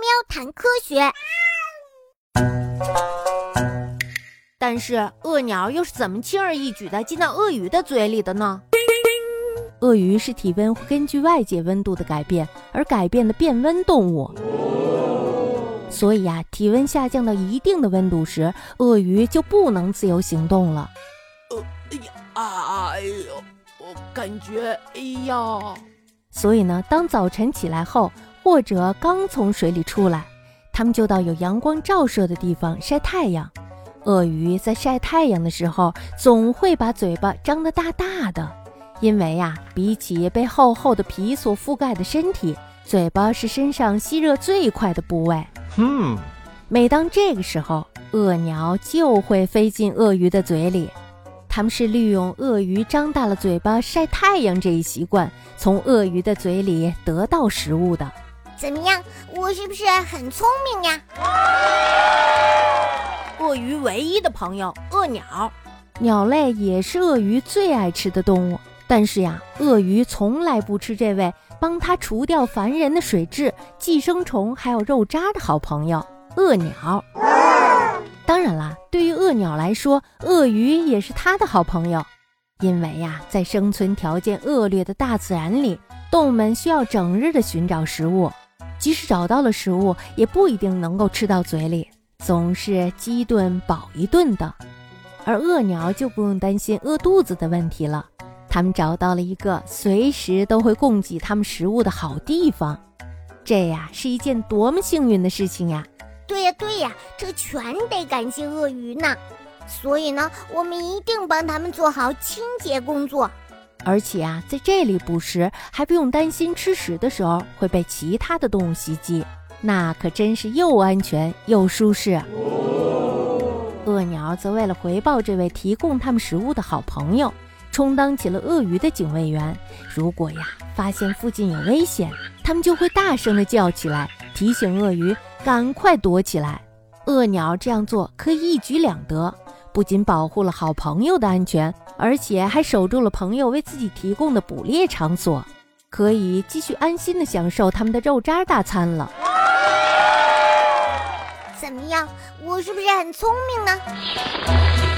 喵谈科学。但是鳄鸟又是怎么轻而易举的进到鳄鱼的嘴里的呢？鳄鱼是体温会根据外界温度的改变而改变的变温动物，所以呀，体温下降到一定的温度时，鳄鱼就不能自由行动了。呃，哎呀啊，哎呦，我感觉，哎呀，所以呢，当早晨起来后，或者刚从水里出来，它们就到有阳光照射的地方晒太阳。鳄鱼在晒太阳的时候，总会把嘴巴张得大大的，因为呀，比起被厚厚的皮所覆盖的身体，嘴巴是身上吸热最快的部位。嗯，每当这个时候，鳄鸟就会飞进鳄鱼的嘴里。它们是利用鳄鱼张大了嘴巴晒太阳这一习惯，从鳄鱼的嘴里得到食物的。怎么样，我是不是很聪明呀？鳄鱼唯一的朋友，鳄鸟。鸟类也是鳄鱼最爱吃的动物，但是呀，鳄鱼从来不吃这位帮它除掉烦人的水蛭、寄生虫还有肉渣的好朋友——鳄鸟。当然啦，对于鳄鸟来说，鳄鱼也是它的好朋友，因为呀，在生存条件恶劣的大自然里，动物们需要整日的寻找食物，即使找到了食物，也不一定能够吃到嘴里。总是饥一顿饱一顿的，而鳄鸟就不用担心饿肚子的问题了。它们找到了一个随时都会供给它们食物的好地方，这呀是一件多么幸运的事情呀！对呀对呀，这全得感谢鳄鱼呢。所以呢，我们一定帮它们做好清洁工作。而且啊，在这里捕食还不用担心吃食的时候会被其他的动物袭击。那可真是又安全又舒适。鳄鸟则为了回报这位提供它们食物的好朋友，充当起了鳄鱼的警卫员。如果呀发现附近有危险，它们就会大声的叫起来，提醒鳄鱼赶快躲起来。鳄鸟这样做可以一举两得，不仅保护了好朋友的安全，而且还守住了朋友为自己提供的捕猎场所，可以继续安心的享受他们的肉渣大餐了。怎么样，我是不是很聪明呢？